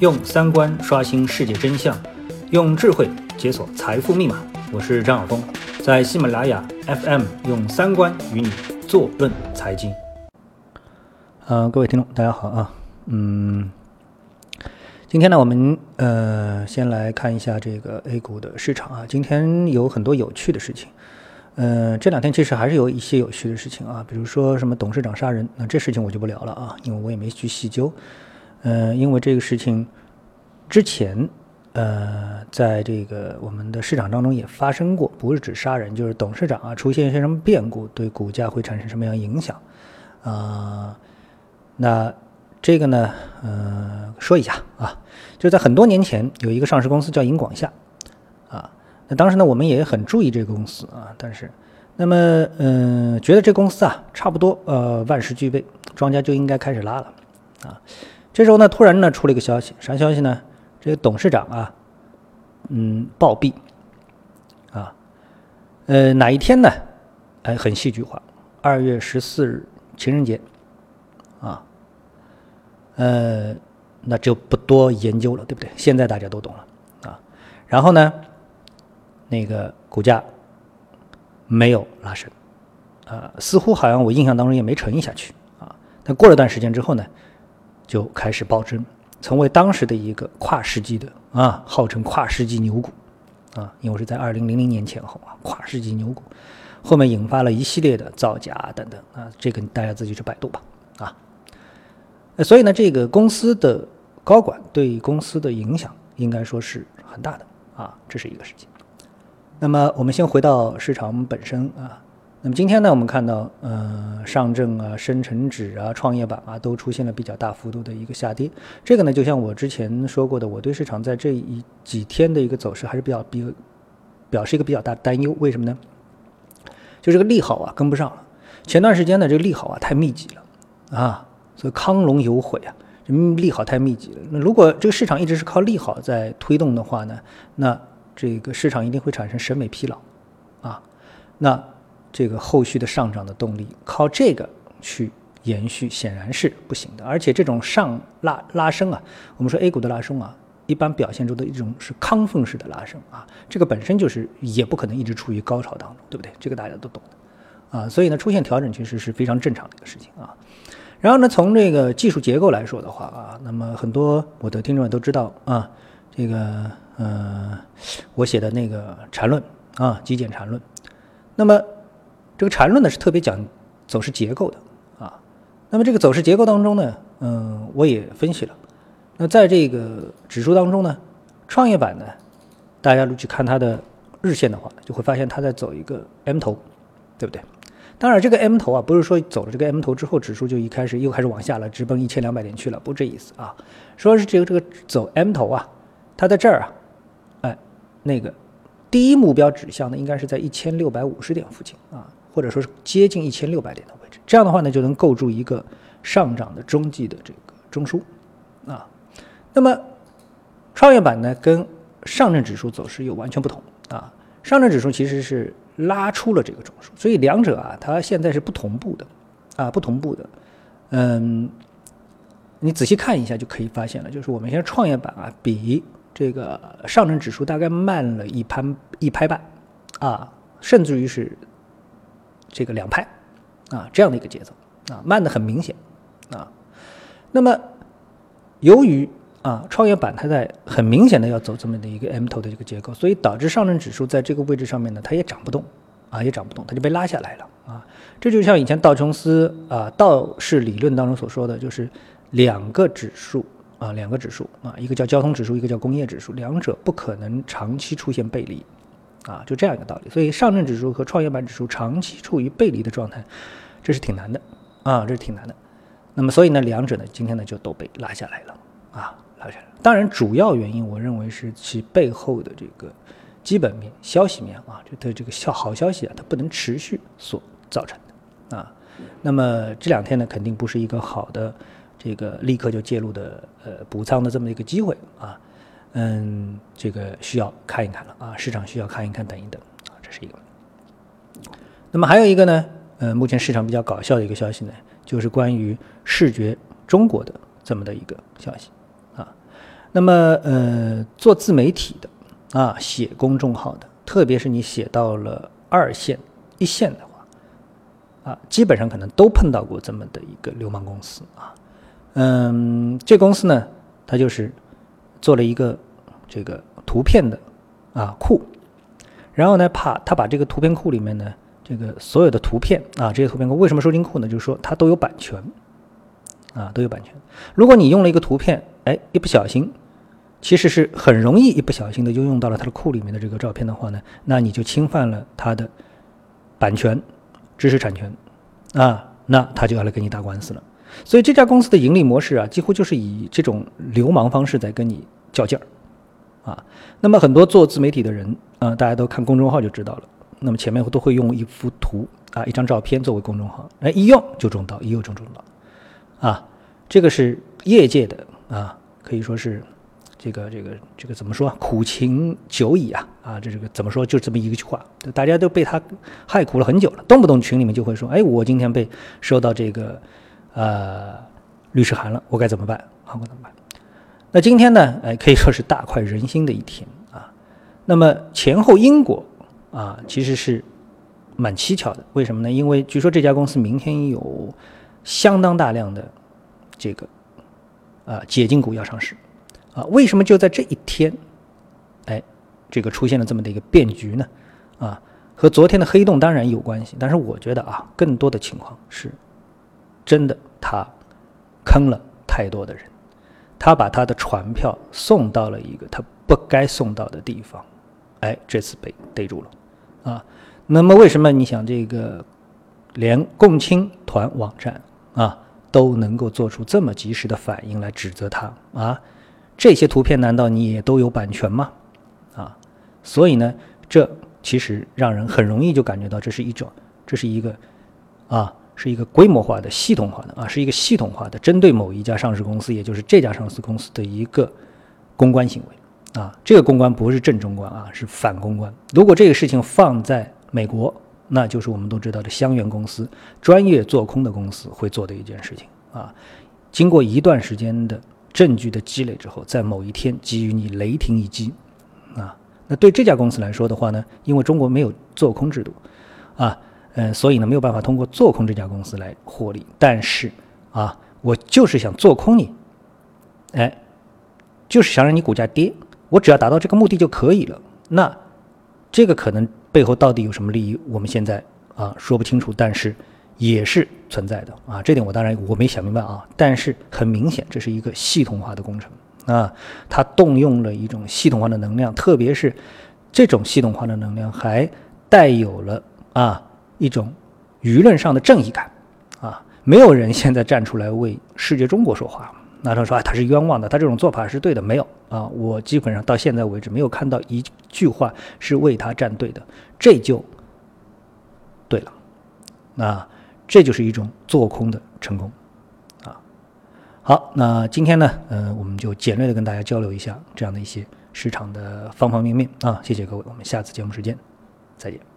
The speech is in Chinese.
用三观刷新世界真相，用智慧解锁财富密码。我是张晓峰，在喜马拉雅 FM 用三观与你坐论财经。呃，各位听众，大家好啊。嗯，今天呢，我们呃先来看一下这个 A 股的市场啊。今天有很多有趣的事情。呃，这两天其实还是有一些有趣的事情啊，比如说什么董事长杀人，那这事情我就不聊了啊，因为我也没去细究。呃，因为这个事情之前，呃，在这个我们的市场当中也发生过，不是指杀人，就是董事长啊出现一些什么变故，对股价会产生什么样影响啊？那这个呢，呃，说一下啊，就在很多年前有一个上市公司叫银广夏啊，那当时呢我们也很注意这个公司啊，但是那么嗯，觉得这公司啊差不多呃万事俱备，庄家就应该开始拉了啊。这时候呢，突然呢出了一个消息，啥消息呢？这个董事长啊，嗯，暴毙啊，呃，哪一天呢？哎，很戏剧化，二月十四日情人节啊，呃，那就不多研究了，对不对？现在大家都懂了啊。然后呢，那个股价没有拉升啊，似乎好像我印象当中也没沉下去啊。但过了段时间之后呢？就开始暴增，成为当时的一个跨世纪的啊，号称跨世纪牛股啊，因为是在二零零零年前后啊，跨世纪牛股，后面引发了一系列的造假等等啊，这个大家自己去百度吧啊。所以呢，这个公司的高管对公司的影响应该说是很大的啊，这是一个事情。那么我们先回到市场本身啊。那么今天呢，我们看到，呃，上证啊、深成指啊、创业板啊，都出现了比较大幅度的一个下跌。这个呢，就像我之前说过的，我对市场在这一几天的一个走势还是比较比表示一个比较大担忧。为什么呢？就这个利好啊跟不上了。前段时间呢，这个利好啊太密集了啊，所以康龙有悔啊，利好太密集了。那如果这个市场一直是靠利好在推动的话呢，那这个市场一定会产生审美疲劳啊，那。这个后续的上涨的动力靠这个去延续显然是不行的，而且这种上拉拉升啊，我们说 A 股的拉升啊，一般表现出的一种是亢奋式的拉升啊，这个本身就是也不可能一直处于高潮当中，对不对？这个大家都懂的啊，所以呢，出现调整其实是非常正常的一个事情啊。然后呢，从这个技术结构来说的话啊，那么很多我的听众都知道啊，这个呃，我写的那个缠论啊，极简缠论，那么。这个缠论呢是特别讲走势结构的啊，那么这个走势结构当中呢，嗯，我也分析了。那在这个指数当中呢，创业板呢，大家如果去看它的日线的话，就会发现它在走一个 M 头，对不对？当然，这个 M 头啊，不是说走了这个 M 头之后，指数就一开始又开始往下了，直奔一千两百点去了，不这意思啊。说是这个这个走 M 头啊，它在这儿啊，哎，那个第一目标指向呢，应该是在一千六百五十点附近啊。或者说是接近一千六百点的位置，这样的话呢，就能构筑一个上涨的中继的这个中枢啊。那么创业板呢，跟上证指数走势又完全不同啊。上证指数其实是拉出了这个中枢，所以两者啊，它现在是不同步的啊，不同步的。嗯，你仔细看一下就可以发现了，就是我们现在创业板啊，比这个上证指数大概慢了一拍一拍半啊，甚至于是。这个两派，啊，这样的一个节奏，啊，慢的很明显，啊，那么由于啊，创业板它在很明显的要走这么的一个 M 头的一个结构，所以导致上证指数在这个位置上面呢，它也涨不动，啊，也涨不动，它就被拉下来了，啊，这就像以前道琼斯啊道氏理论当中所说的就是两个指数啊，两个指数啊，一个叫交通指数，一个叫工业指数，两者不可能长期出现背离。啊，就这样一个道理，所以上证指数和创业板指数长期处于背离的状态，这是挺难的啊，这是挺难的。那么，所以呢，两者呢，今天呢就都被拉下来了啊，拉下来。当然，主要原因我认为是其背后的这个基本面、消息面啊，就它这个消好消息啊，它不能持续所造成的啊。那么这两天呢，肯定不是一个好的这个立刻就介入的呃补仓的这么一个机会啊。嗯，这个需要看一看了啊，市场需要看一看，等一等啊，这是一个。那么还有一个呢，呃，目前市场比较搞笑的一个消息呢，就是关于视觉中国的这么的一个消息啊。那么呃，做自媒体的啊，写公众号的，特别是你写到了二线、一线的话，啊，基本上可能都碰到过这么的一个流氓公司啊。嗯，这公司呢，它就是做了一个这个图片的啊库，然后呢，怕他把这个图片库里面呢。这个所有的图片啊，这些图片库为什么收金库呢？就是说它都有版权，啊，都有版权。如果你用了一个图片，哎，一不小心，其实是很容易一不小心的就用到了他的库里面的这个照片的话呢，那你就侵犯了他的版权、知识产权，啊，那他就要来跟你打官司了。所以这家公司的盈利模式啊，几乎就是以这种流氓方式在跟你较劲儿，啊。那么很多做自媒体的人啊，大家都看公众号就知道了。那么前面都会用一幅图啊，一张照片作为公众号，哎，一用就中刀，一用就中刀，啊，这个是业界的啊，可以说是这个这个这个怎么说苦情久矣啊啊，这这个怎么说就这么一个句话，大家都被他害苦了很久了，动不动群里面就会说，哎，我今天被收到这个呃律师函了，我该怎么办啊？我怎么办？那今天呢，哎，可以说是大快人心的一天啊。那么前后因果。啊，其实是蛮蹊跷的。为什么呢？因为据说这家公司明天有相当大量的这个啊解禁股要上市啊。为什么就在这一天，哎，这个出现了这么的一个变局呢？啊，和昨天的黑洞当然有关系，但是我觉得啊，更多的情况是真的，他坑了太多的人，他把他的船票送到了一个他不该送到的地方，哎，这次被逮住了。啊，那么为什么你想这个，连共青团网站啊都能够做出这么及时的反应来指责他啊？这些图片难道你也都有版权吗？啊，所以呢，这其实让人很容易就感觉到这是一种，这是一个啊，是一个规模化的、系统化的啊，是一个系统化的针对某一家上市公司，也就是这家上市公司的一个公关行为。啊，这个公关不是正中关啊，是反公关。如果这个事情放在美国，那就是我们都知道的香源公司专业做空的公司会做的一件事情啊。经过一段时间的证据的积累之后，在某一天给予你雷霆一击啊。那对这家公司来说的话呢，因为中国没有做空制度啊，嗯，所以呢没有办法通过做空这家公司来获利。但是啊，我就是想做空你，哎，就是想让你股价跌。我只要达到这个目的就可以了。那这个可能背后到底有什么利益，我们现在啊说不清楚，但是也是存在的啊。这点我当然我没想明白啊。但是很明显，这是一个系统化的工程啊，它动用了一种系统化的能量，特别是这种系统化的能量还带有了啊一种舆论上的正义感啊。没有人现在站出来为世界中国说话。那他说啊，他是冤枉的，他这种做法是对的，没有啊，我基本上到现在为止没有看到一句话是为他站队的，这就对了，那这就是一种做空的成功啊。好，那今天呢，呃，我们就简略的跟大家交流一下这样的一些市场的方方面面啊，谢谢各位，我们下次节目时间再见。